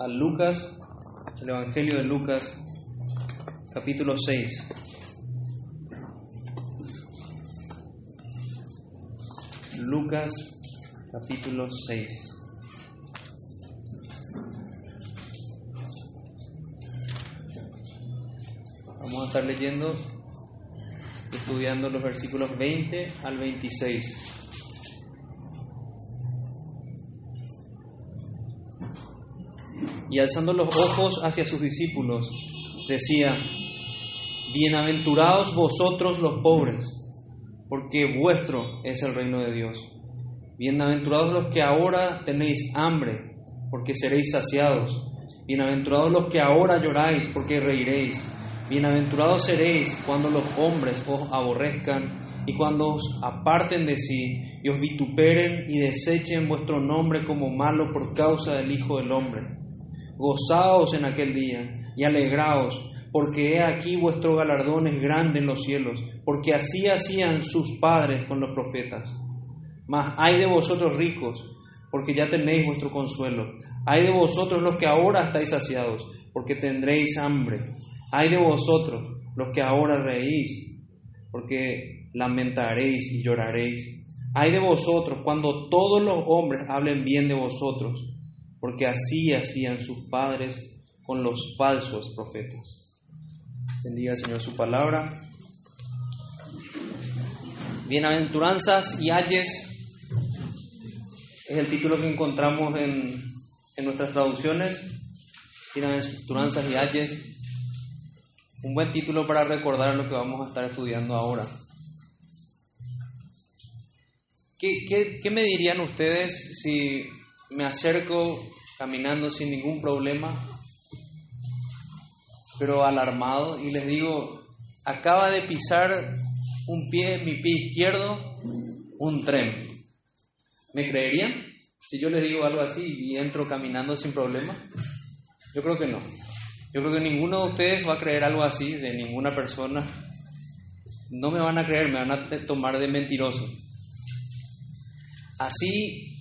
a Lucas, el Evangelio de Lucas, capítulo 6. Lucas, capítulo 6. Vamos a estar leyendo, estudiando los versículos 20 al 26. Y alzando los ojos hacia sus discípulos, decía, Bienaventurados vosotros los pobres, porque vuestro es el reino de Dios. Bienaventurados los que ahora tenéis hambre, porque seréis saciados. Bienaventurados los que ahora lloráis, porque reiréis. Bienaventurados seréis cuando los hombres os aborrezcan y cuando os aparten de sí y os vituperen y desechen vuestro nombre como malo por causa del Hijo del Hombre. Gozaos en aquel día y alegraos, porque he aquí vuestro galardón es grande en los cielos, porque así hacían sus padres con los profetas. Mas hay de vosotros ricos, porque ya tenéis vuestro consuelo. Hay de vosotros los que ahora estáis saciados, porque tendréis hambre. Hay de vosotros los que ahora reís, porque lamentaréis y lloraréis. Hay de vosotros cuando todos los hombres hablen bien de vosotros, porque así hacían sus padres con los falsos profetas. Bendiga Señor su palabra. Bienaventuranzas y ayes es el título que encontramos en, en nuestras traducciones. Bienaventuranzas y ayes. Un buen título para recordar lo que vamos a estar estudiando ahora. ¿Qué, qué, qué me dirían ustedes si me acerco caminando sin ningún problema, pero alarmado, y les digo, acaba de pisar un pie, mi pie izquierdo, un tren. ¿Me creerían si yo les digo algo así y entro caminando sin problema? Yo creo que no. Yo creo que ninguno de ustedes va a creer algo así de ninguna persona. No me van a creer, me van a tomar de mentiroso. Así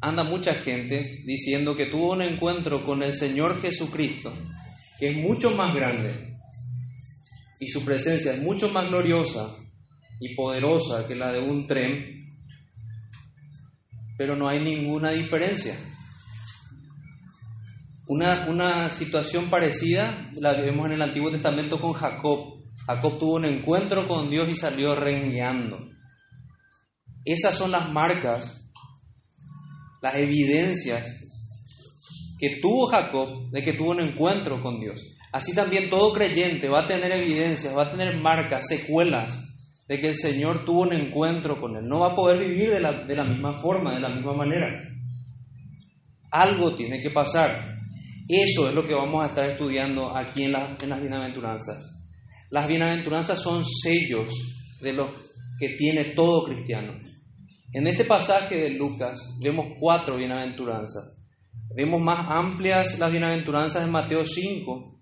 anda mucha gente diciendo que tuvo un encuentro con el Señor Jesucristo, que es mucho más grande y su presencia es mucho más gloriosa y poderosa que la de un tren, pero no hay ninguna diferencia. Una, una situación parecida la vemos en el Antiguo Testamento con Jacob. Jacob tuvo un encuentro con Dios y salió rengueando. Esas son las marcas las evidencias que tuvo Jacob de que tuvo un encuentro con Dios. Así también todo creyente va a tener evidencias, va a tener marcas, secuelas de que el Señor tuvo un encuentro con Él. No va a poder vivir de la, de la misma forma, de la misma manera. Algo tiene que pasar. Eso es lo que vamos a estar estudiando aquí en, la, en las bienaventuranzas. Las bienaventuranzas son sellos de los que tiene todo cristiano. En este pasaje de Lucas vemos cuatro bienaventuranzas. Vemos más amplias las bienaventuranzas en Mateo 5,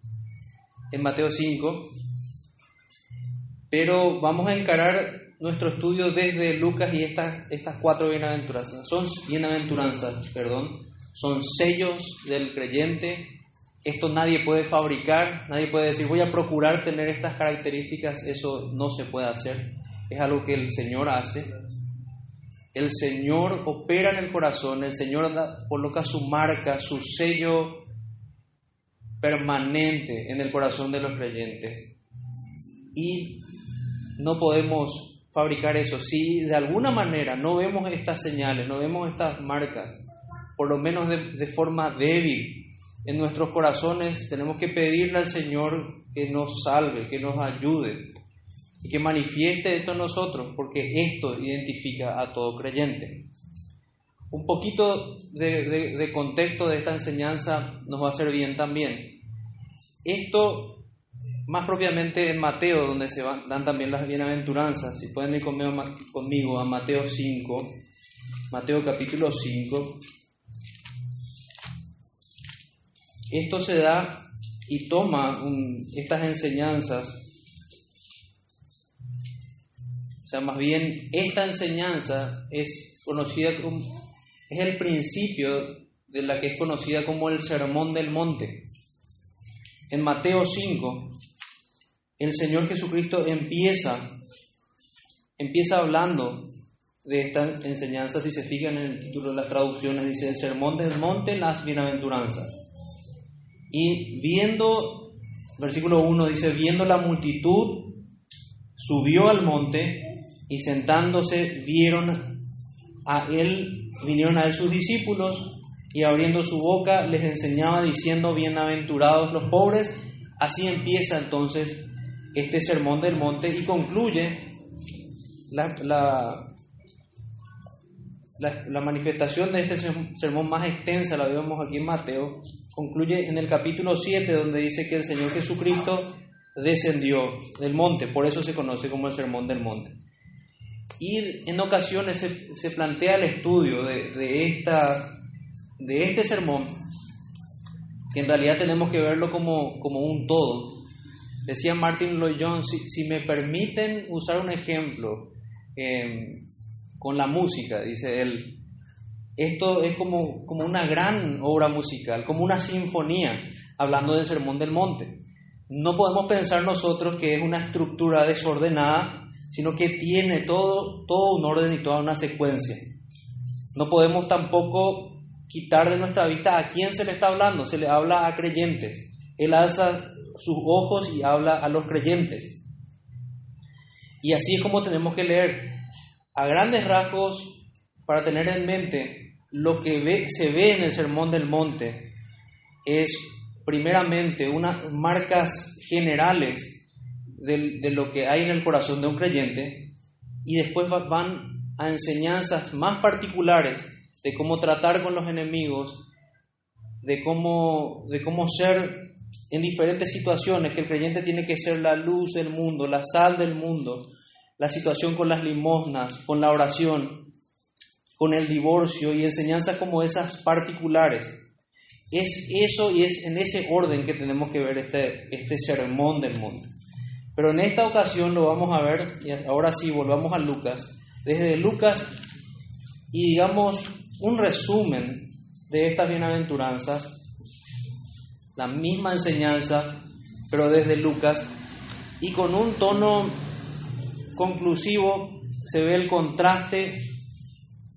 en Mateo 5, pero vamos a encarar nuestro estudio desde Lucas y estas, estas cuatro bienaventuranzas. Son bienaventuranzas, perdón, son sellos del creyente. Esto nadie puede fabricar, nadie puede decir voy a procurar tener estas características, eso no se puede hacer. Es algo que el Señor hace el Señor opera en el corazón, el Señor coloca su marca, su sello permanente en el corazón de los creyentes. Y no podemos fabricar eso. Si de alguna manera no vemos estas señales, no vemos estas marcas, por lo menos de, de forma débil en nuestros corazones, tenemos que pedirle al Señor que nos salve, que nos ayude, y que manifieste esto en nosotros, porque esto identifica a todo creyente. Un poquito de, contexto de esta enseñanza nos va a hacer bien también. Esto, más propiamente en Mateo, donde se dan también las bienaventuranzas. Si pueden ir conmigo, a Mateo 5, Mateo capítulo 5. Esto se da y toma estas enseñanzas o sea, más bien esta enseñanza es conocida como, es el principio de la que es conocida como el Sermón del Monte. En Mateo 5, el Señor Jesucristo empieza, empieza hablando de esta enseñanza, si se fijan en el título de las traducciones, dice el Sermón del Monte, las bienaventuranzas. Y viendo, versículo 1 dice, viendo la multitud, subió al monte y sentándose vieron a él, vinieron a él sus discípulos y abriendo su boca les enseñaba diciendo, bienaventurados los pobres. Así empieza entonces este sermón del monte y concluye la, la, manifestación de este sermón más extensa, la vemos aquí en Mateo, concluye en el capítulo 7 donde dice que el Señor Jesucristo descendió del monte, por eso se conoce como el sermón del monte. Y en ocasiones se, se plantea el estudio de, de, esta, de este sermón, que en realidad tenemos que verlo como, como un todo. Decía Martin Lloyd Jones, si, si me permiten usar un ejemplo, eh, con la música, dice él. Esto es como, como una gran obra musical, como una sinfonía, hablando del Sermón del Monte. No podemos pensar nosotros que es una estructura desordenada, sino que tiene todo, todo un orden y toda una secuencia. No podemos tampoco quitar de nuestra vista a quién se le está hablando, se le habla a creyentes. Él alza sus ojos y habla a los creyentes. Y así es como tenemos que leer a grandes rasgos, para tener en mente lo que se ve en el Sermón del Monte, es primeramente unas marcas generales de, lo que hay en el corazón de un creyente y después van a enseñanzas más particulares de cómo tratar con los enemigos, de cómo, de cómo ser en diferentes situaciones, que el creyente tiene que ser la luz del mundo, la sal del mundo, la situación con las limosnas, con la oración, con el divorcio y enseñanzas como esas particulares. Es eso y es en ese orden que tenemos que ver este, este sermón del mundo. Pero en esta ocasión lo vamos a ver, y ahora sí, volvamos a Lucas, desde Lucas y digamos un resumen de estas bienaventuranzas, la misma enseñanza, pero desde Lucas, y con un tono conclusivo se ve el contraste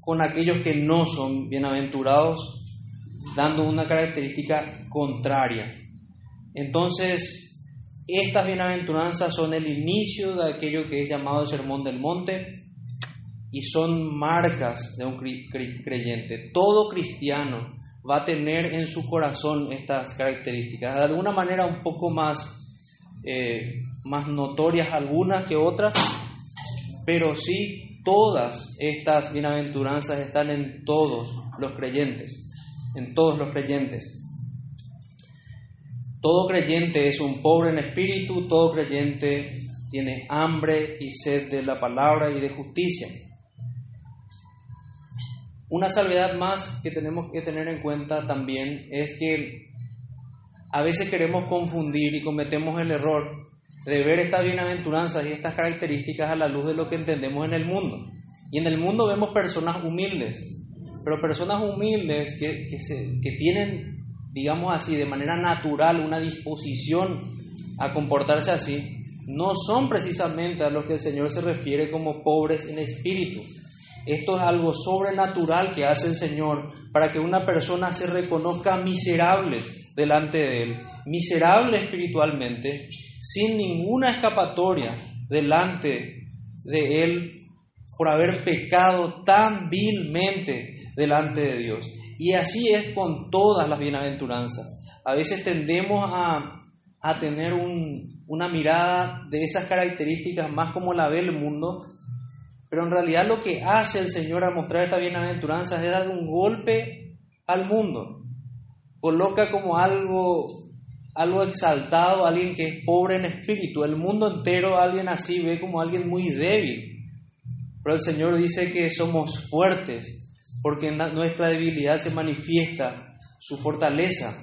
con aquellos que no son bienaventurados, dando una característica contraria. Entonces, estas bienaventuranzas son el inicio de aquello que es llamado el Sermón del Monte y son marcas de un creyente. Todo cristiano va a tener en su corazón estas características, de alguna manera un poco más, eh, más notorias algunas que otras, pero sí todas estas bienaventuranzas están en todos los creyentes, en todos los creyentes. Todo creyente es un pobre en espíritu, todo creyente tiene hambre y sed de la palabra y de justicia. Una salvedad más que tenemos que tener en cuenta también es que a veces queremos confundir y cometemos el error de ver estas bienaventuranzas y estas características a la luz de lo que entendemos en el mundo. Y en el mundo vemos personas humildes, pero personas humildes que, que, tienen, digamos así, de manera natural una disposición a comportarse así, no son precisamente a los que el Señor se refiere como pobres en espíritu. Esto es algo sobrenatural que hace el Señor para que una persona se reconozca miserable delante de Él, miserable espiritualmente, sin ninguna escapatoria delante de Él por haber pecado tan vilmente delante de Dios. Y así es con todas las bienaventuranzas. A veces tendemos a, tener una mirada de esas características más como la ve el mundo, pero en realidad lo que hace el Señor al mostrar esta bienaventuranza es dar un golpe al mundo. Coloca como algo algo exaltado, alguien que es pobre en espíritu. El mundo entero, alguien así ve como alguien muy débil. Pero el Señor dice que somos fuertes, porque en nuestra debilidad se manifiesta su fortaleza.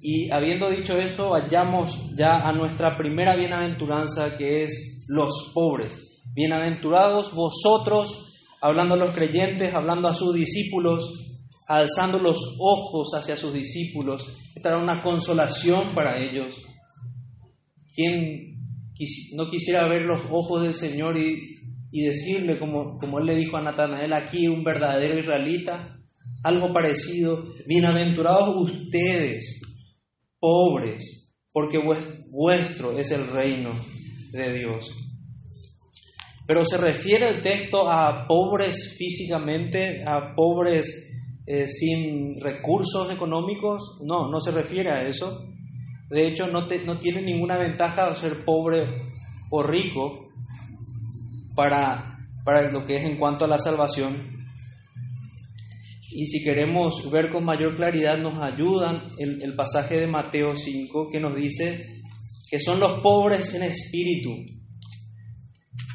Y habiendo dicho eso, vayamos ya a nuestra primera bienaventuranza, que es los pobres. Bienaventurados vosotros, hablando a los creyentes, hablando a sus discípulos, alzando los ojos hacia sus discípulos. Esta era una consolación para ellos. ¿Quién no quisiera ver los ojos del Señor y, decirle, como, como él le dijo a Natanael, aquí un verdadero israelita, algo parecido, bienaventurados ustedes, pobres, porque vuestro es el reino de Dios. Pero se refiere el texto a pobres físicamente, a pobres eh, sin recursos económicos. No, no se refiere a eso. De hecho, no, no tiene ninguna ventaja ser pobre o rico para, para lo que es en cuanto a la salvación. Y si queremos ver con mayor claridad, nos ayudan el, el pasaje de Mateo 5 que nos dice que son los pobres en espíritu.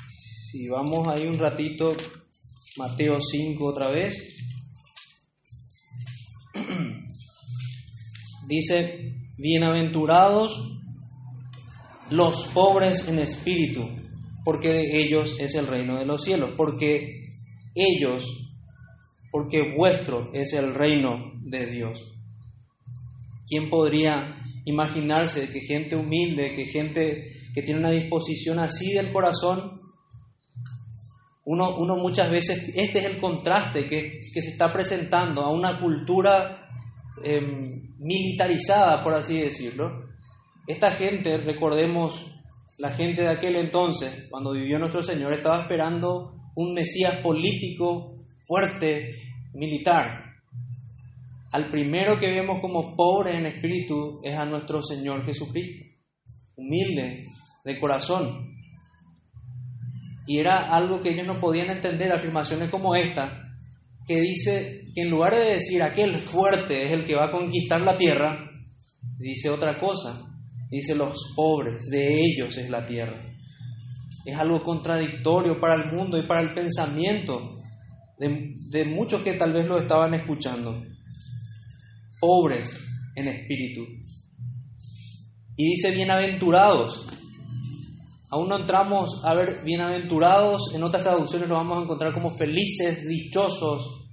Si vamos ahí un ratito, Mateo 5 otra vez. Dice, bienaventurados los pobres en espíritu, porque de ellos es el reino de los cielos, porque ellos, porque vuestro es el reino de Dios. ¿Quién podría imaginarse que gente humilde, que gente que tiene una disposición así del corazón, uno, uno muchas veces, este es el contraste que, se está presentando a una cultura Em, militarizada, por así decirlo. Esta gente, recordemos, la gente de aquel entonces, cuando vivió nuestro Señor, estaba esperando un Mesías político, fuerte, militar. Al primero que vemos como pobre en espíritu es a nuestro Señor Jesucristo, humilde de corazón. Y era algo que ellos no podían entender, afirmaciones como esta, que dice que en lugar de decir aquel fuerte es el que va a conquistar la tierra, dice otra cosa. Dice los pobres, de ellos es la tierra. Es algo contradictorio para el mundo y para el pensamiento de, muchos que tal vez lo estaban escuchando. Pobres en espíritu. Y dice bienaventurados. Aún no entramos a ver bienaventurados, en otras traducciones lo vamos a encontrar como felices, dichosos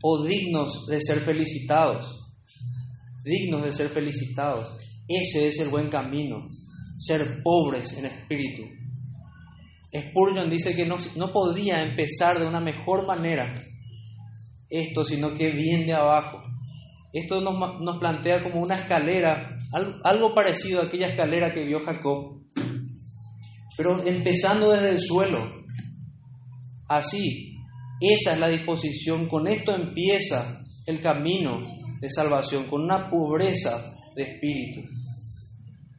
o dignos de ser felicitados. Dignos de ser felicitados. Ese es el buen camino, ser pobres en espíritu. Spurgeon dice que no, no podía empezar de una mejor manera esto, sino que bien de abajo. Esto nos, nos plantea como una escalera, algo, algo parecido a aquella escalera que vio Jacob, pero empezando desde el suelo. Así, esa es la disposición, con esto empieza el camino de salvación, con una pobreza de espíritu.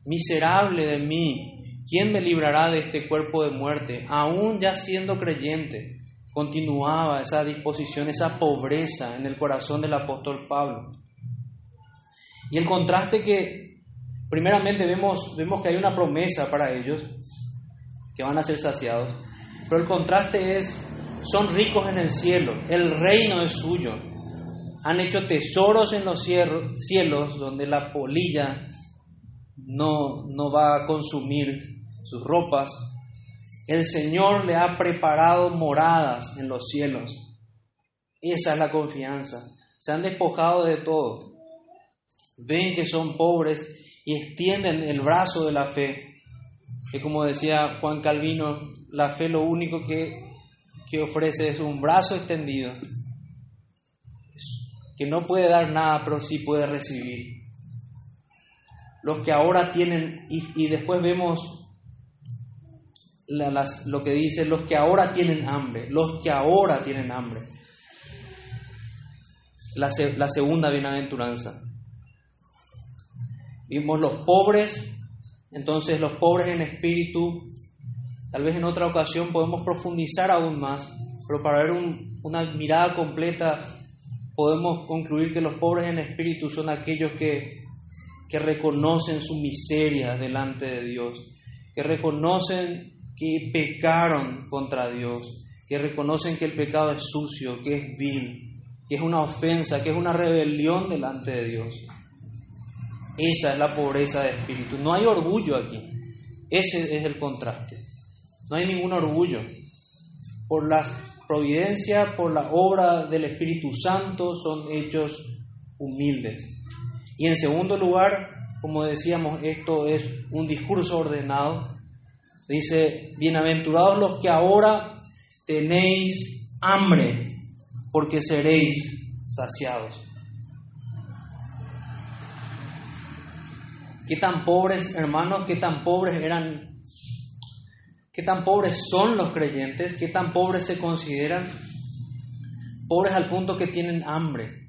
Miserable de mí, ¿quién me librará de este cuerpo de muerte? Aún ya siendo creyente, continuaba esa disposición, esa pobreza en el corazón del apóstol Pablo. Y el contraste que primeramente vemos, vemos que hay una promesa para ellos, que van a ser saciados. Pero el contraste es, son ricos en el cielo, el reino es suyo. Han hecho tesoros en los cielos donde la polilla no, no va a consumir sus ropas. El Señor le ha preparado moradas en los cielos. Esa es la confianza. Se han despojado de todo. Ven que son pobres y extienden el brazo de la fe que como decía Juan Calvino, la fe lo único que, que ofrece es un brazo extendido, que no puede dar nada, pero sí puede recibir. Los que ahora tienen, y, después vemos lo que dice, los que ahora tienen hambre, los que ahora tienen hambre. La, la segunda bienaventuranza. Vimos los pobres entonces los pobres en espíritu, tal vez en otra ocasión podemos profundizar aún más, pero para ver una mirada completa podemos concluir que los pobres en espíritu son aquellos que, que reconocen su miseria delante de Dios, que reconocen que pecaron contra Dios, que reconocen que el pecado es sucio, que es vil, que es una ofensa, que es una rebelión delante de Dios. Esa es la pobreza de espíritu. No hay orgullo aquí. Ese es el contraste. No hay ningún orgullo por las providencia, por la obra del Espíritu Santo, son hechos humildes. Y en segundo lugar, como decíamos, esto es un discurso ordenado. Dice, bienaventurados los que ahora tenéis hambre, porque seréis saciados. ¿Qué tan pobres, hermanos, qué tan pobres eran, qué tan pobres son los creyentes, qué tan pobres se consideran? Pobres al punto que tienen hambre,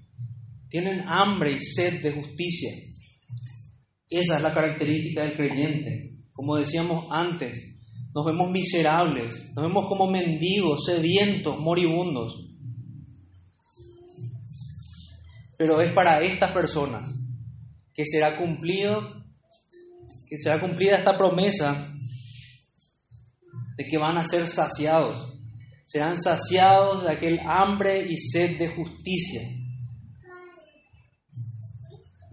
tienen hambre y sed de justicia. Esa es la característica del creyente. Como decíamos antes, nos vemos miserables, nos vemos como mendigos, sedientos, moribundos. Pero es para estas personas que será cumplido, que será cumplida esta promesa de que van a ser saciados. Serán saciados de aquel hambre y sed de justicia.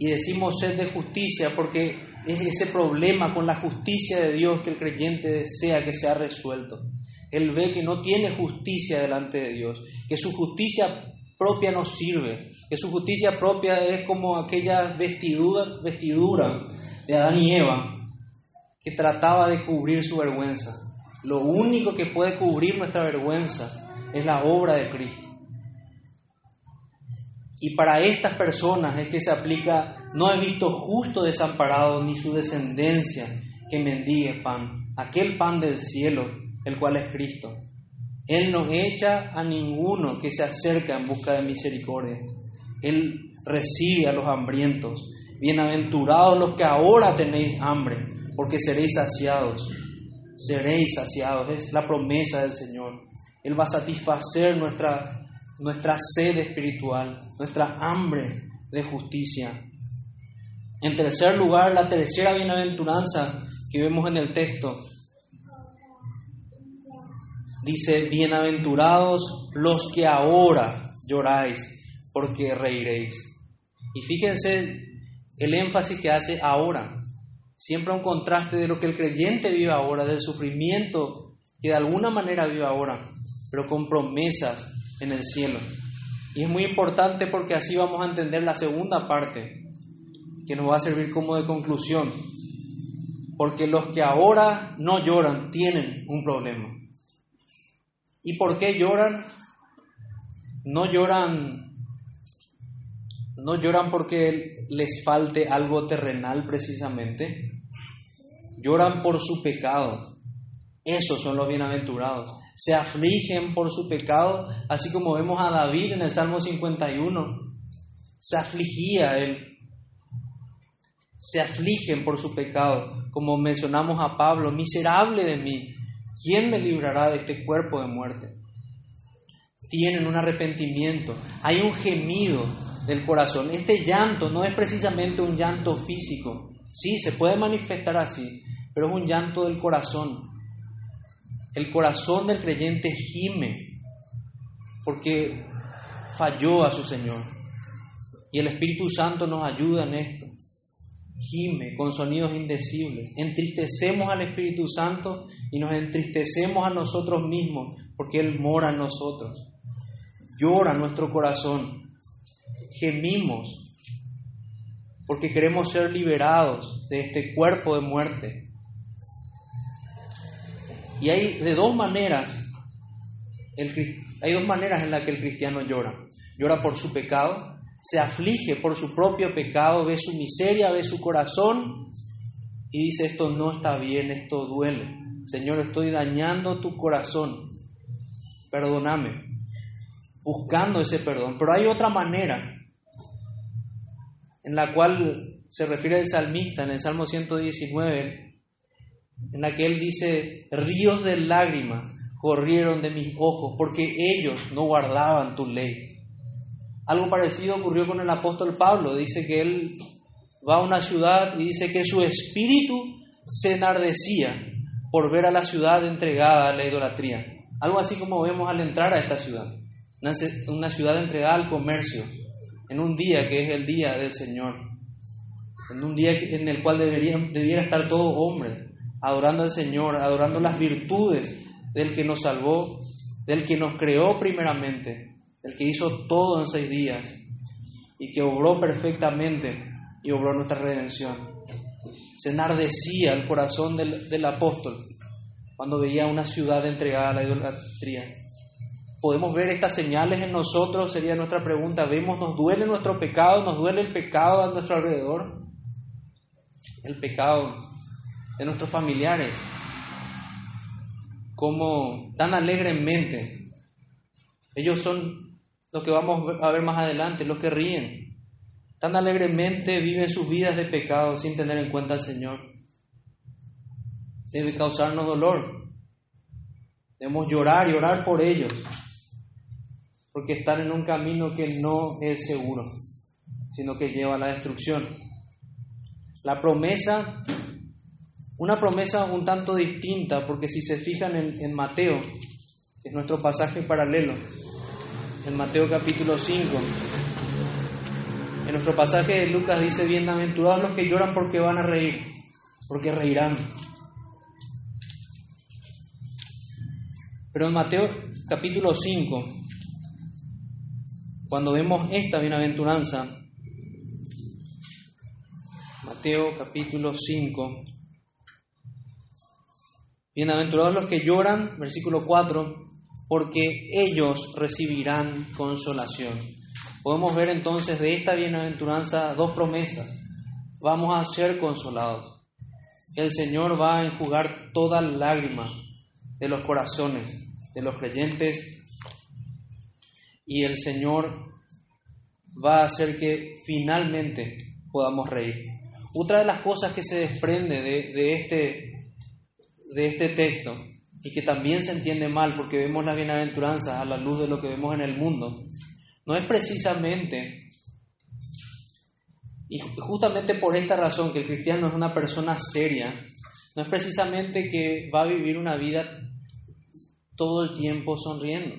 Y decimos sed de justicia porque es ese problema con la justicia de Dios que el creyente desea que sea resuelto. Él ve que no tiene justicia delante de Dios, que su justicia propia no sirve, que su justicia propia es como aquella vestidura, vestidura de Adán y Eva que trataba de cubrir su vergüenza. Lo único que puede cubrir nuestra vergüenza es la obra de Cristo. Y para estas personas es que se aplica, no he visto justo desamparado ni su descendencia que mendigue pan, aquel pan del cielo, el cual es Cristo. Él no echa a ninguno que se acerca en busca de misericordia. Él recibe a los hambrientos. Bienaventurados los que ahora tenéis hambre, porque seréis saciados. Seréis saciados. Es la promesa del Señor. Él va a satisfacer nuestra nuestra sed espiritual, nuestra hambre de justicia. En tercer lugar, la tercera bienaventuranza que vemos en el texto dice, bienaventurados los que ahora lloráis, porque reiréis. Y fíjense el énfasis que hace ahora. Siempre un contraste de lo que el creyente vive ahora, del sufrimiento que de alguna manera vive ahora, pero con promesas en el cielo. Y es muy importante porque así vamos a entender la segunda parte, que nos va a servir como de conclusión. Porque los que ahora no lloran tienen un problema. ¿Y por qué lloran? No lloran no lloran porque les falte algo terrenal precisamente. Lloran por su pecado. Esos son los bienaventurados se afligen por su pecado, así como vemos a David en el Salmo 51. Se afligía él. Se afligen por su pecado, como mencionamos a Pablo, miserable de mí, ¿quién me librará de este cuerpo de muerte? Tienen un arrepentimiento, hay un gemido del corazón. Este llanto no es precisamente un llanto físico, sí, se puede manifestar así, pero es un llanto del corazón, el corazón del creyente gime porque falló a su Señor. Y el Espíritu Santo nos ayuda en esto. Gime con sonidos indecibles. Entristecemos al Espíritu Santo y nos entristecemos a nosotros mismos porque Él mora en nosotros. Llora nuestro corazón. Gemimos porque queremos ser liberados de este cuerpo de muerte y hay de dos maneras, hay dos maneras en las que el cristiano llora. Llora por su pecado, se aflige por su propio pecado, ve su miseria, ve su corazón y dice, esto no está bien, esto duele. Señor, estoy dañando tu corazón, perdóname, buscando ese perdón. Pero hay otra manera en la cual se refiere el salmista en el Salmo 119, en la que él dice, ríos de lágrimas corrieron de mis ojos porque ellos no guardaban tu ley. Algo parecido ocurrió con el apóstol Pablo. Dice que él va a una ciudad y dice que su espíritu se enardecía por ver a la ciudad entregada a la idolatría. Algo así como vemos al entrar a esta ciudad. Una ciudad entregada al comercio, en un día que es el día del Señor, en un día en el cual debería, debiera estar todo hombre adorando al Señor, adorando las virtudes del que nos salvó, del que nos creó primeramente, del que hizo todo en seis días y que obró perfectamente y obró nuestra redención. Se enardecía el corazón del, del apóstol cuando veía una ciudad entregada a la idolatría. ¿Podemos ver estas señales en nosotros? Sería nuestra pregunta. ¿Vemos, nos duele nuestro pecado? ¿Nos duele el pecado a nuestro alrededor? El pecado de nuestros familiares. Como tan alegremente. Ellos son lo que vamos a ver más adelante, los que ríen. Tan alegremente viven sus vidas de pecado sin tener en cuenta al Señor. Debe causarnos dolor. Debemos llorar y orar por ellos porque están en un camino que no es seguro, sino que lleva a la destrucción. La promesa, una promesa un tanto distinta, porque si se fijan en, Mateo, que es nuestro pasaje paralelo, en Mateo capítulo 5, en nuestro pasaje de Lucas dice, bienaventurados los que lloran porque van a reír, porque reirán. Pero en Mateo capítulo 5, cuando vemos esta bienaventuranza, Mateo capítulo 5, bienaventurados los que lloran, versículo 4, porque ellos recibirán consolación. Podemos ver entonces de esta bienaventuranza dos promesas. Vamos a ser consolados. El Señor va a enjugar toda lágrima de los corazones de los creyentes y el Señor va a hacer que finalmente podamos reír. Otra de las cosas que se desprende de, este, de este texto y que también se entiende mal porque vemos la bienaventuranza a la luz de lo que vemos en el mundo, no es precisamente, y justamente por esta razón que el cristiano es una persona seria, no es precisamente que va a vivir una vida todo el tiempo sonriendo.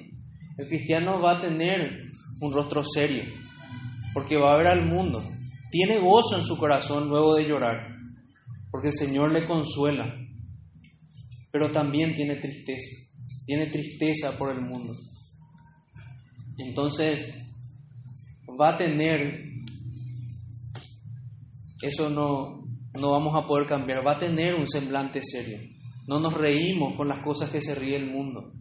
El cristiano va a tener un rostro serio, porque va a ver al mundo. Tiene gozo en su corazón luego de llorar, porque el Señor le consuela, pero también tiene tristeza, tiene tristeza por el mundo. Entonces, va a tener, eso no, no vamos a poder cambiar, va a tener un semblante serio. No nos reímos con las cosas que se ríe el mundo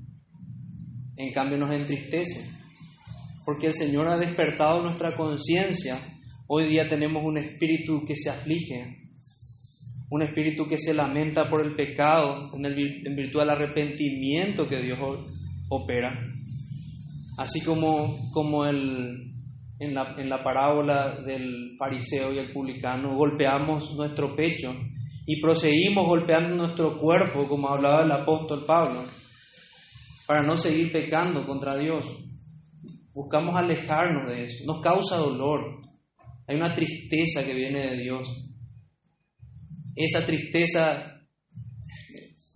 en cambio nos entristece, porque el Señor ha despertado nuestra conciencia. Hoy día tenemos un espíritu que se aflige, un espíritu que se lamenta por el pecado en, virtud del arrepentimiento que Dios opera. Así como, como el, en, la, en la parábola del fariseo y el publicano, golpeamos nuestro pecho y proseguimos golpeando nuestro cuerpo, como hablaba el apóstol Pablo para no seguir pecando contra Dios. Buscamos alejarnos de eso. Nos causa dolor. Hay una tristeza que viene de Dios. Esa tristeza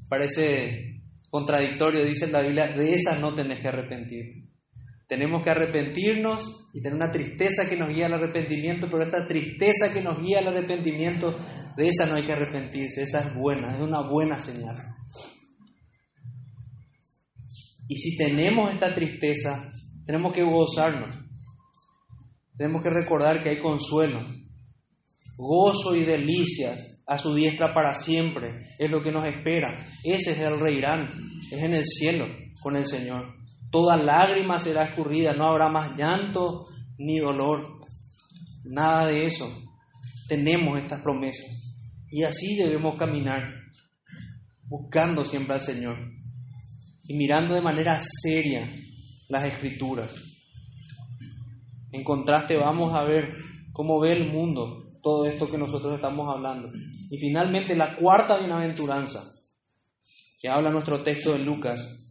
parece contradictorio, dice la Biblia, de esa no tenés que arrepentir. Tenemos que arrepentirnos y tener una tristeza que nos guía al arrepentimiento, pero esta tristeza que nos guía al arrepentimiento, de esa no hay que arrepentirse, esa es buena, es una buena señal. Y si tenemos esta tristeza, tenemos que gozarnos. Tenemos que recordar que hay consuelo, gozo y delicias a su diestra para siempre. Es lo que nos espera. Ese es el reirán. Es en el cielo con el Señor. Toda lágrima será escurrida. No habrá más llanto ni dolor. Nada de eso. Tenemos estas promesas. Y así debemos caminar, buscando siempre al Señor y mirando de manera seria las escrituras. En contraste vamos a ver cómo ve el mundo todo esto que nosotros estamos hablando. Y finalmente la cuarta bienaventuranza, que habla nuestro texto de Lucas,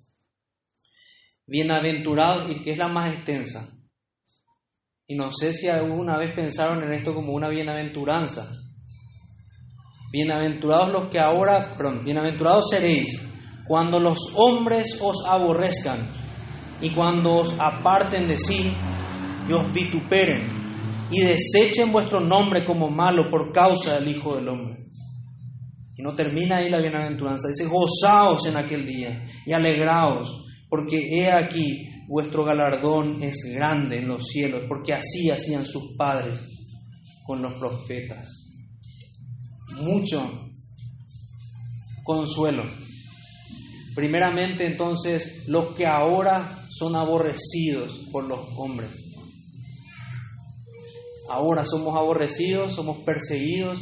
bienaventurados y que es la más extensa. Y no sé si alguna vez pensaron en esto como una bienaventuranza. Bienaventurados los que ahora, perdón, bienaventurados seréis cuando los hombres os aborrezcan y cuando os aparten de sí y os vituperen y desechen vuestro nombre como malo por causa del Hijo del Hombre. Y no termina ahí la bienaventuranza, dice, gozaos en aquel día y alegraos, porque he aquí vuestro galardón es grande en los cielos, porque así hacían sus padres con los profetas. Mucho consuelo. Primeramente entonces los que ahora son aborrecidos por los hombres. Ahora somos aborrecidos, somos perseguidos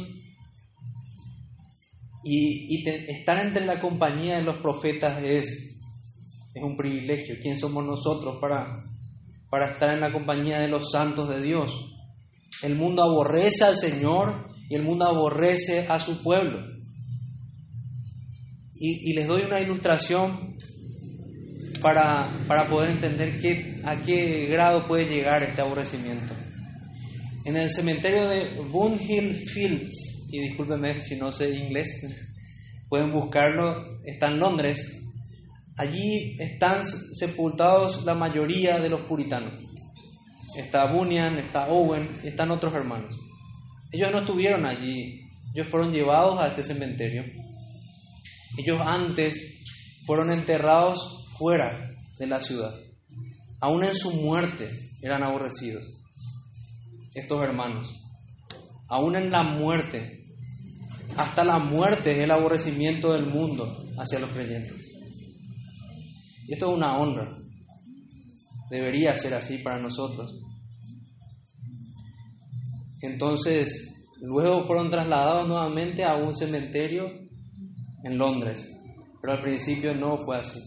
y, estar entre la compañía de los profetas es, un privilegio. ¿Quién somos nosotros para, estar en la compañía de los santos de Dios? El mundo aborrece al Señor y el mundo aborrece a su pueblo. Y, les doy una ilustración para, para poder entender qué, a qué grado puede llegar este aborrecimiento. En el cementerio de Bunhill Fields, y discúlpenme si no sé inglés, pueden buscarlo, está en Londres. Allí están sepultados la mayoría de los puritanos. Está Bunyan, está Owen, están otros hermanos. Ellos no estuvieron allí, ellos fueron llevados a este cementerio. Ellos antes fueron enterrados fuera de la ciudad. Aún en su muerte eran aborrecidos estos hermanos. Aún en la muerte hasta la muerte es el aborrecimiento del mundo hacia los creyentes. Y esto es una honra. Debería ser así para nosotros. Entonces, luego fueron trasladados nuevamente a un cementerio en Londres, pero al principio no fue así.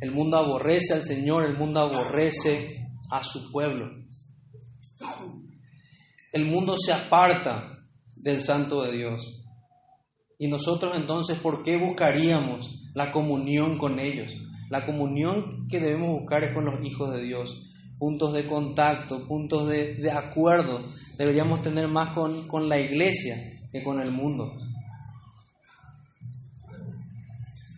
El mundo aborrece al Señor, el mundo aborrece a su pueblo. El mundo se aparta del Santo de Dios. Y nosotros entonces, ¿por qué buscaríamos la comunión con ellos? La comunión que debemos buscar es con los hijos de Dios. Puntos de contacto, puntos de, acuerdo. Deberíamos tener más con, con la iglesia que con el mundo.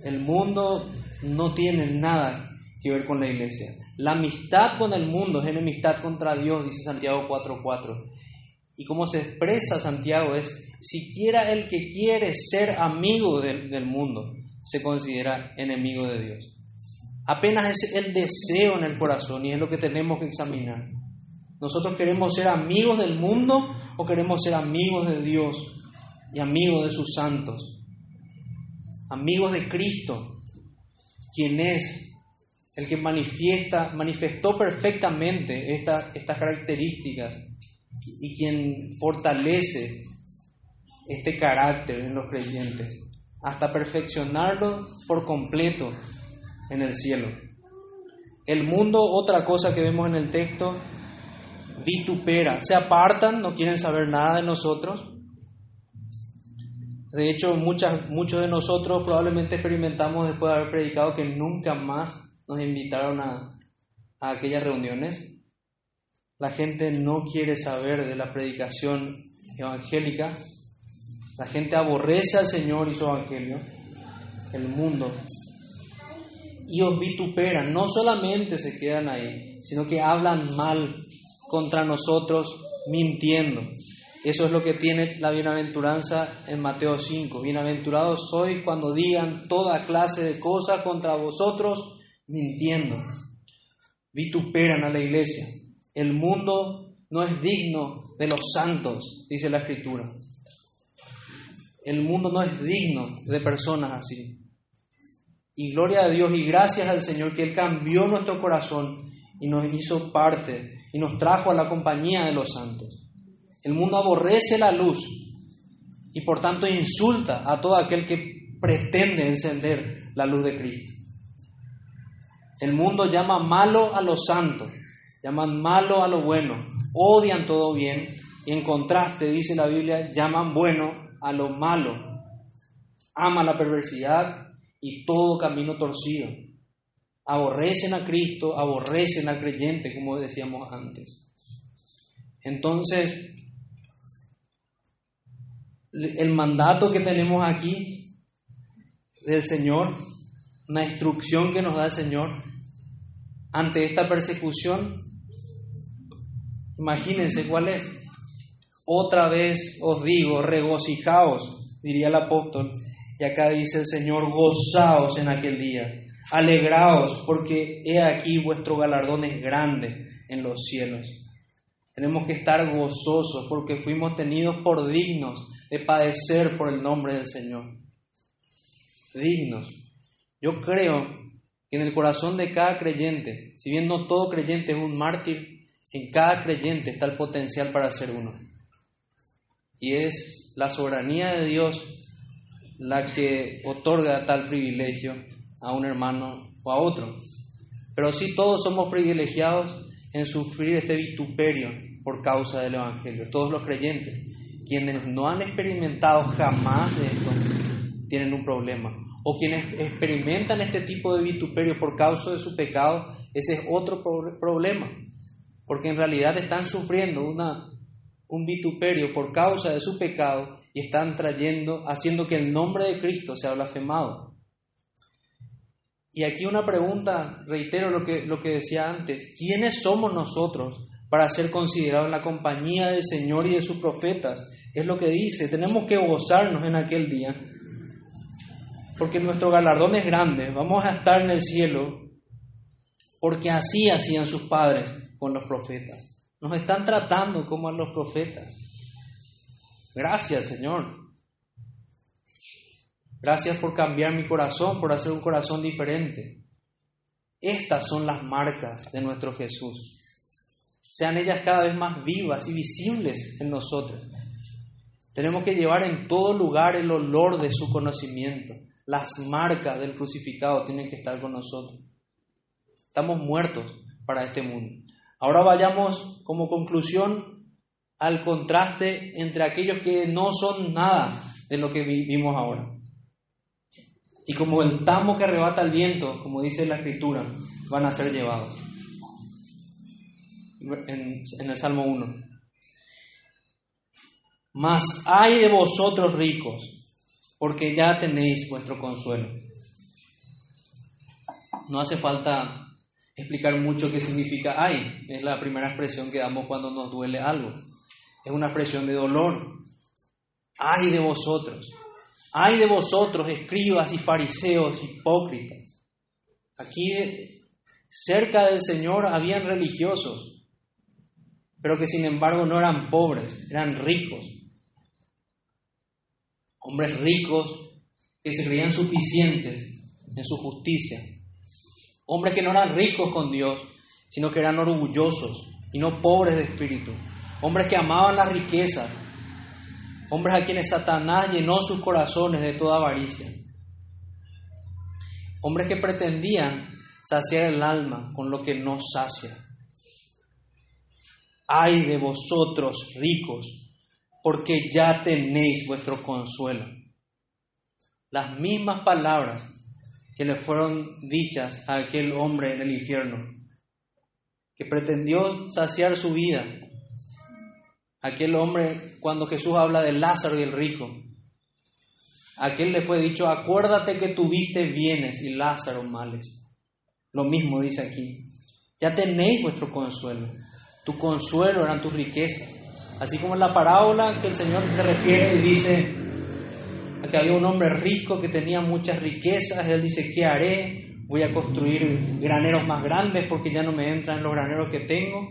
El mundo no tiene nada que ver con la iglesia. La amistad con el mundo es enemistad contra Dios, dice Santiago 4:4. Y como se expresa Santiago es, siquiera el que quiere ser amigo del, del mundo se considera enemigo de Dios. Apenas es el deseo en el corazón y es lo que tenemos que examinar. ¿Nosotros queremos ser amigos del mundo o queremos ser amigos de Dios y amigos de sus santos? Amigos de Cristo, quien es el que manifiesta, manifestó perfectamente estas características y quien fortalece este carácter en los creyentes hasta perfeccionarlo por completo en el cielo. El mundo, otra cosa que vemos en el texto, vitupera, se apartan, no quieren saber nada de nosotros. De hecho, muchas, muchos de nosotros probablemente experimentamos después de haber predicado que nunca más nos invitaron a, a aquellas reuniones la gente no quiere saber de la predicación evangélica. La gente aborrece al Señor y su evangelio, el mundo. Y os vituperan. No solamente se quedan ahí, sino que hablan mal contra nosotros mintiendo. Eso es lo que tiene la bienaventuranza en Mateo 5. Bienaventurados sois cuando digan toda clase de cosas contra vosotros mintiendo. Vituperan a la iglesia. El mundo no es digno de los santos, dice la escritura. El mundo no es digno de personas así. Y gloria a Dios y gracias al Señor que Él cambió nuestro corazón y nos hizo parte y nos trajo a la compañía de los santos. El mundo aborrece la luz y por tanto insulta a todo aquel que pretende encender la luz de Cristo. El mundo llama malo a los santos llaman malo a lo bueno, odian todo bien y en contraste, dice la Biblia, llaman bueno a lo malo, ama la perversidad y todo camino torcido. Aborrecen a Cristo, aborrecen al creyente, como decíamos antes. Entonces, el mandato que tenemos aquí del Señor, una instrucción que nos da el Señor ante esta persecución Imagínense cuál es. Otra vez os digo, regocijaos, diría el apóstol. Y acá dice el Señor, gozaos en aquel día. Alegraos, porque he aquí vuestro galardón es grande en los cielos. Tenemos que estar gozosos porque fuimos tenidos por dignos de padecer por el nombre del Señor. Dignos. Yo creo que en el corazón de cada creyente, si bien no todo creyente es un mártir, en cada creyente está el potencial para ser uno. Y es la soberanía de Dios la que otorga tal privilegio a un hermano o a otro. Pero sí todos somos privilegiados en sufrir este vituperio por causa del Evangelio. Todos los creyentes, quienes no han experimentado jamás esto, tienen un problema. O quienes experimentan este tipo de vituperio por causa de su pecado, ese es otro problema. Porque en realidad están sufriendo una, un vituperio por causa de su pecado y están trayendo, haciendo que el nombre de Cristo sea blasfemado. Y aquí una pregunta, reitero lo que, lo que decía antes, ¿quiénes somos nosotros para ser considerados en la compañía del Señor y de sus profetas? Es lo que dice, tenemos que gozarnos en aquel día, porque nuestro galardón es grande, vamos a estar en el cielo, porque así hacían sus padres con los profetas. Nos están tratando como a los profetas. Gracias, Señor. Gracias por cambiar mi corazón, por hacer un corazón diferente. Estas son las marcas de nuestro Jesús. Sean ellas cada vez más vivas y visibles en nosotros. Tenemos que llevar en todo lugar el olor de su conocimiento. Las marcas del crucificado tienen que estar con nosotros. Estamos muertos para este mundo. Ahora vayamos como conclusión al contraste entre aquellos que no son nada de lo que vivimos ahora. Y como el tamo que arrebata el viento, como dice la escritura, van a ser llevados. En, el Salmo 1. Mas hay de vosotros ricos, porque ya tenéis vuestro consuelo. No hace falta explicar mucho qué significa hay. Es la primera expresión que damos cuando nos duele algo. Es una expresión de dolor. Ay de vosotros. Ay de vosotros, escribas y fariseos hipócritas. Aquí cerca del Señor habían religiosos, pero que sin embargo no eran pobres, eran ricos. Hombres ricos que se creían suficientes en su justicia. Hombres que no eran ricos con Dios, sino que eran orgullosos y no pobres de espíritu. Hombres que amaban las riquezas, hombres a quienes Satanás llenó sus corazones de toda avaricia, hombres que pretendían saciar el alma con lo que no sacia. Ay de vosotros ricos, porque ya tenéis vuestro consuelo. Las mismas palabras que le fueron dichas a aquel hombre en el infierno, que pretendió saciar su vida aquel hombre cuando Jesús habla de Lázaro y el rico. aquel le fue dicho, acuérdate que tuviste bienes y Lázaro males. Lo mismo dice aquí. Ya tenéis vuestro consuelo. Tu consuelo eran tus riquezas. Así como en la parábola que el Señor se refiere y dice que había un hombre rico que tenía muchas riquezas. Él dice, ¿qué haré? Voy a construir graneros más grandes porque ya no me entran los graneros que tengo.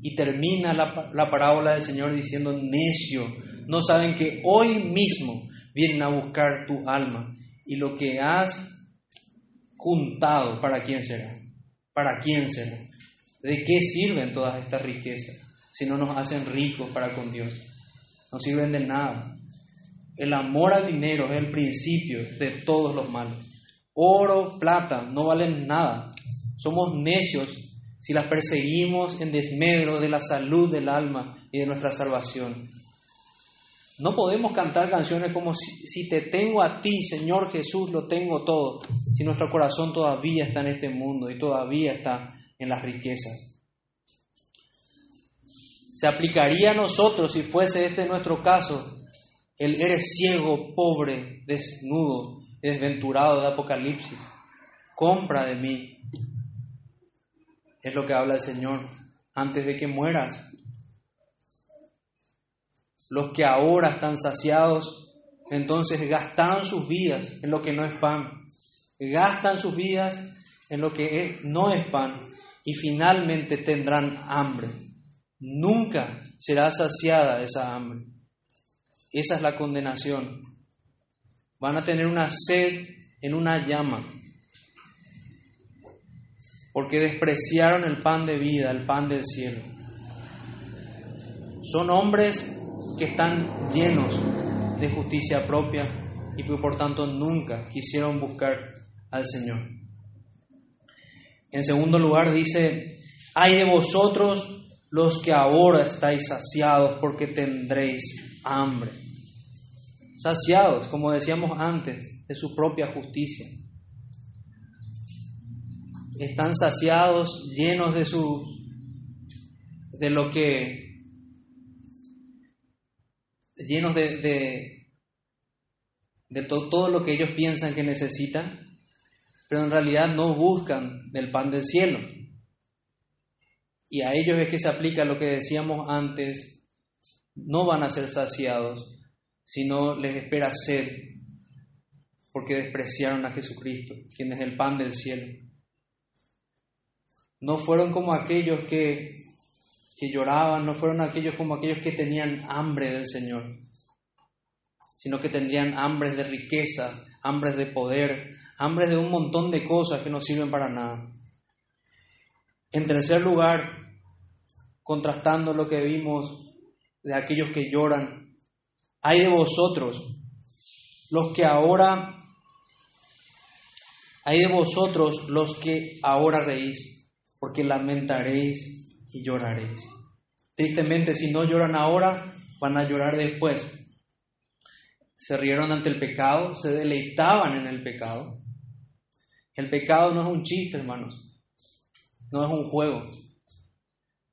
Y termina la, parábola del Señor diciendo, necio, no saben que hoy mismo vienen a buscar tu alma y lo que has juntado, ¿para quién será? ¿Para quién será? ¿De qué sirven todas estas riquezas si no nos hacen ricos para con Dios? No sirven de nada. El amor al dinero es el principio de todos los males. Oro, plata, no valen nada. Somos necios si las perseguimos en desmedro de la salud del alma y de nuestra salvación. No podemos cantar canciones como si, te tengo a ti, Señor Jesús, lo tengo todo, si nuestro corazón todavía está en este mundo y todavía está en las riquezas. Se aplicaría a nosotros, si fuese este nuestro caso, el eres ciego, pobre, desnudo, desventurado de Apocalipsis. Compra de mí es lo que habla el Señor antes de que mueras. Los que ahora están saciados, entonces gastaron sus vidas en lo que no es pan, gastan sus vidas en lo que no es pan y finalmente tendrán hambre. Nunca será saciada esa hambre. Esa es la condenación. Van a tener una sed en una llama porque despreciaron el pan de vida, el pan del cielo. Son hombres que están llenos de justicia propia y por tanto nunca quisieron buscar al Señor. En segundo lugar dice, hay de vosotros los que ahora estáis saciados porque tendréis hambre. Saciados, como decíamos antes, de su propia justicia están saciados, llenos de su de lo que llenos de, de, todo lo que ellos piensan que necesitan, pero en realidad no buscan del pan del cielo. Y a ellos es que se aplica lo que decíamos antes, no van a ser saciados, sino les espera sed, porque despreciaron a Jesucristo, quien es el pan del cielo no fueron como aquellos que, que lloraban, no fueron aquellos como aquellos que tenían hambre del Señor, sino que tenían hambre de riquezas, hambre de poder, hambre de un montón de cosas que no sirven para nada. En tercer lugar, contrastando lo que vimos de aquellos que lloran, hay de vosotros los que ahora, hay de vosotros los que ahora reís porque lamentaréis y lloraréis. Tristemente, si no lloran ahora, van a llorar después. Se rieron ante el pecado, se deleitaban en el pecado. El pecado no es un chiste, hermanos, no es un juego.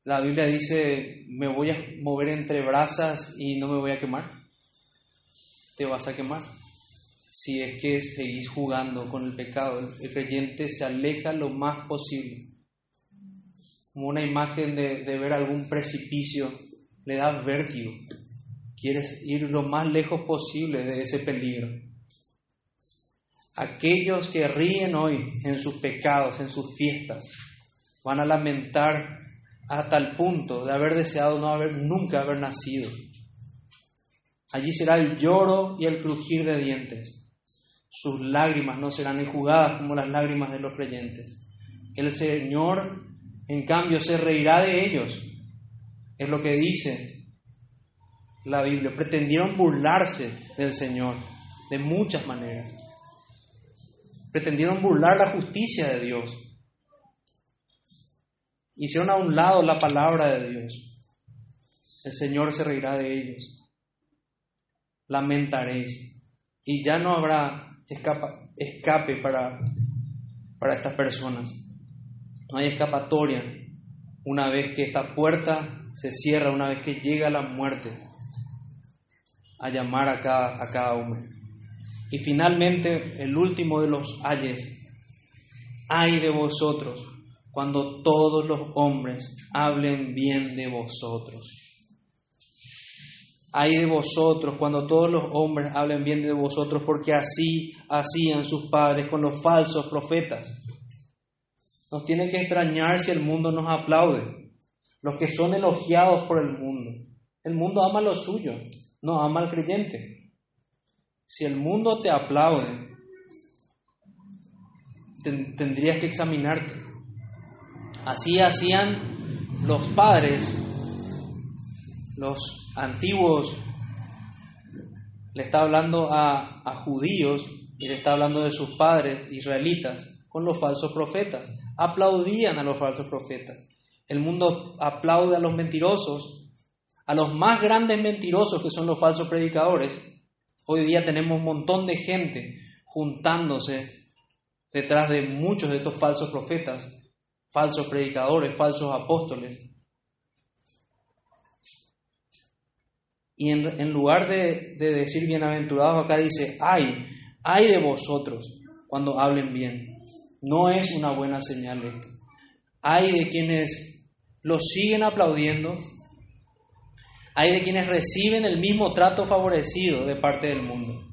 La Biblia dice, me voy a mover entre brasas y no me voy a quemar. Te vas a quemar. Si es que seguís jugando con el pecado, el creyente se aleja lo más posible como una imagen de, ver algún precipicio, le da vértigo. Quieres ir lo más lejos posible de ese peligro. Aquellos que ríen hoy en sus pecados, en sus fiestas, van a lamentar hasta el punto de haber deseado no haber nunca haber nacido. Allí será el lloro y el crujir de dientes. Sus lágrimas no serán enjugadas como las lágrimas de los creyentes. El Señor en cambio, se reirá de ellos. Es lo que dice la Biblia. Pretendieron burlarse del Señor de muchas maneras. Pretendieron burlar la justicia de Dios. Hicieron a un lado la palabra de Dios. El Señor se reirá de ellos. Lamentaréis. Y ya no habrá escape para, para estas personas. No hay escapatoria una vez que esta puerta se cierra, una vez que llega la muerte a llamar a cada, a cada hombre. Y finalmente, el último de los ayes, ay de vosotros cuando todos los hombres hablen bien de vosotros. Ay de vosotros cuando todos los hombres hablen bien de vosotros, porque así hacían sus padres con los falsos profetas. Nos tiene que extrañar si el mundo nos aplaude. Los que son elogiados por el mundo. El mundo ama lo suyo, no ama al creyente. Si el mundo te aplaude, tendrías que examinarte. Así hacían los padres, los antiguos, le está hablando a, a judíos y le está hablando de sus padres israelitas con los falsos profetas aplaudían a los falsos profetas. El mundo aplaude a los mentirosos, a los más grandes mentirosos que son los falsos predicadores. Hoy día tenemos un montón de gente juntándose detrás de muchos de estos falsos profetas, falsos predicadores, falsos apóstoles. Y en, lugar de, de decir bienaventurados, acá dice, ay, ay de vosotros cuando hablen bien. No es una buena señal Hay de quienes lo siguen aplaudiendo, hay de quienes reciben el mismo trato favorecido de parte del mundo.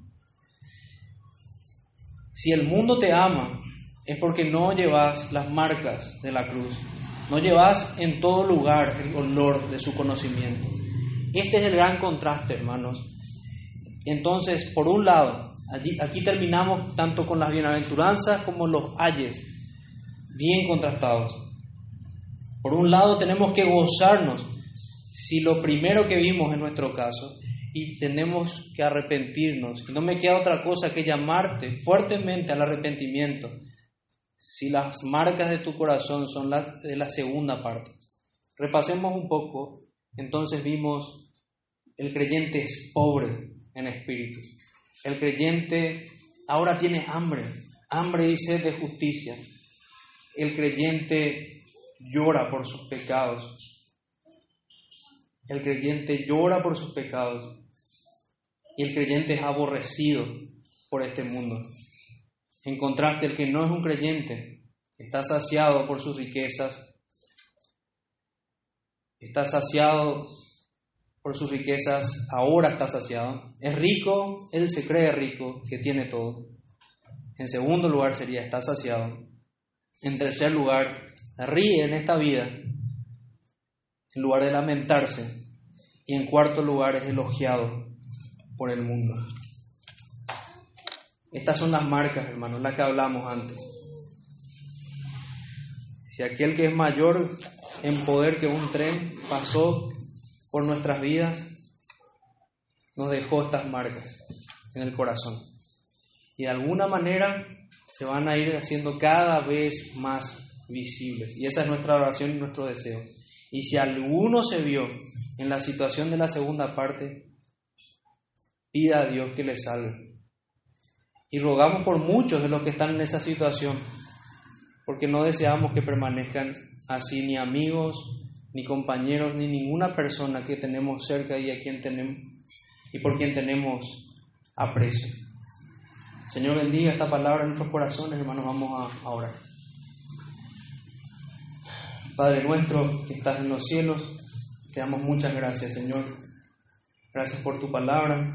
si el mundo te ama, es porque no llevas las marcas de la cruz, no llevas en todo lugar el olor de su conocimiento. Este es el gran contraste, hermanos. Entonces, por un lado, aquí terminamos tanto con las bienaventuranzas como los ayes, bien contrastados. Por un lado, tenemos que gozarnos si lo primero que vimos en nuestro caso y tenemos que arrepentirnos. No me queda otra cosa que llamarte fuertemente al arrepentimiento si las marcas de tu corazón son las de la segunda parte. Repasemos un poco, entonces vimos el creyente es pobre en espíritu. El creyente ahora tiene hambre, hambre y sed de justicia. El creyente llora por sus pecados. El creyente llora por sus pecados. Y el creyente es aborrecido por este mundo. En contraste, el que no es un creyente está saciado por sus riquezas, está saciado por sus riquezas, ahora está saciado. Es rico, él se cree rico, que tiene todo. En segundo lugar sería, está saciado. En tercer lugar, ríe en esta vida, en lugar de lamentarse. Y en cuarto lugar, es elogiado por el mundo. Estas son las marcas, hermanos, las que hablamos antes. Si aquel que es mayor en poder que un tren pasó por nuestras vidas, nos dejó estas marcas en el corazón. Y de alguna manera se van a ir haciendo cada vez más visibles. Y esa es nuestra oración y nuestro deseo. Y si alguno se vio en la situación de la segunda parte, pida a Dios que le salve. Y rogamos por muchos de los que están en esa situación, porque no deseamos que permanezcan así ni amigos, ni compañeros, ni ninguna persona que tenemos cerca y a quien tenemos y por quien tenemos aprecio. Señor, bendiga esta palabra en nuestros corazones, hermanos, vamos a, orar. Padre nuestro que estás en los cielos, te damos muchas gracias, Señor. Gracias por tu palabra.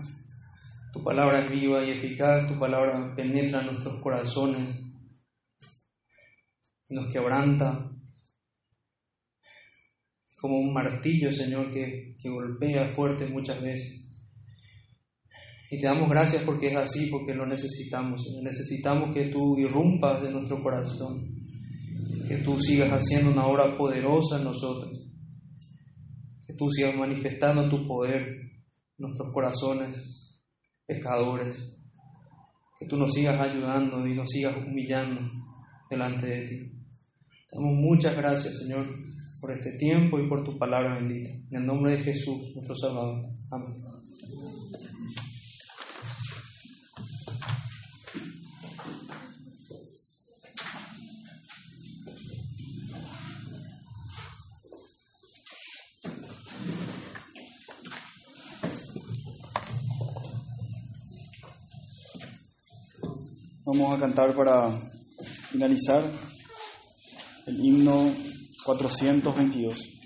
Tu palabra es viva y eficaz, tu palabra penetra en nuestros corazones nos quebranta como un martillo, Señor, que, que golpea fuerte muchas veces. Y te damos gracias porque es así, porque lo necesitamos, Señor. Necesitamos que tú irrumpas de nuestro corazón, que tú sigas haciendo una obra poderosa en nosotros, que tú sigas manifestando tu poder en nuestros corazones pecadores, que tú nos sigas ayudando y nos sigas humillando delante de ti. Te damos muchas gracias, Señor, por este tiempo y por tu palabra bendita. En el nombre de Jesús, nuestro Salvador. Amén. Vamos a cantar para finalizar el himno 422.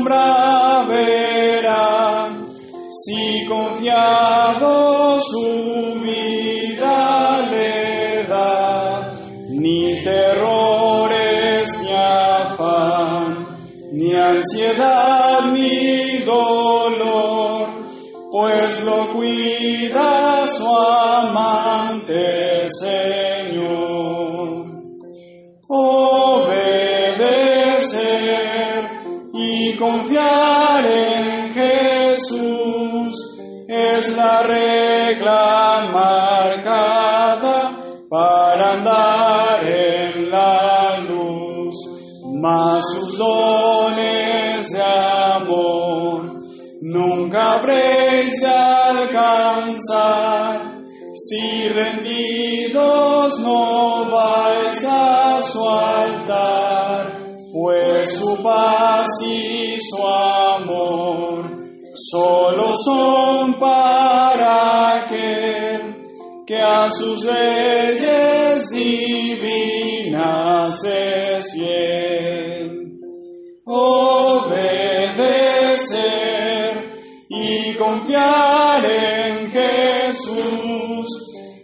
Sombra si confiado su vida le da, ni terrores ni afán, ni ansiedad ni dolor, pues lo cuida su amante Señor. Si rendidos no vais a su altar, pues su paz y su amor solo son para aquel que a sus leyes divinas es fiel. Obedecer y confiar en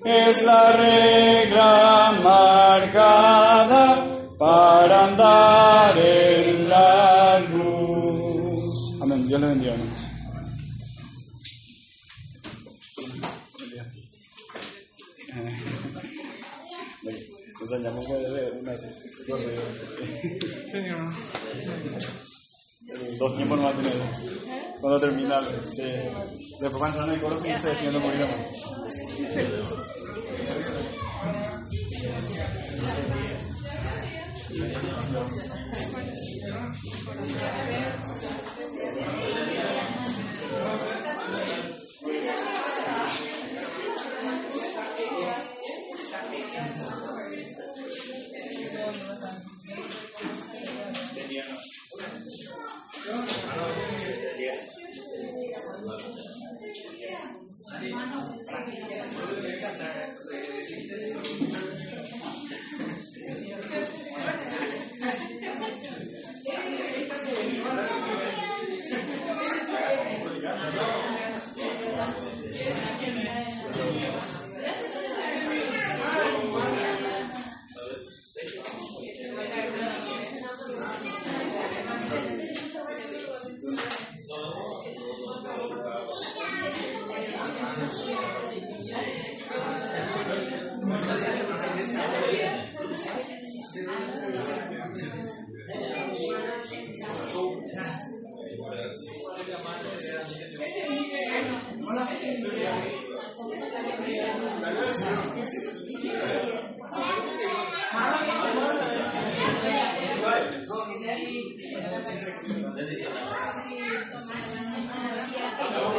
es la regla marcada para andar en la luz. Amén. Dios le bendiga, hermanos. A Señor. Dos tiempos nomás tiene. Cuando termina, sí. Después cuando entran en el coro, sí se defiende por ir Obrigado. Gracias.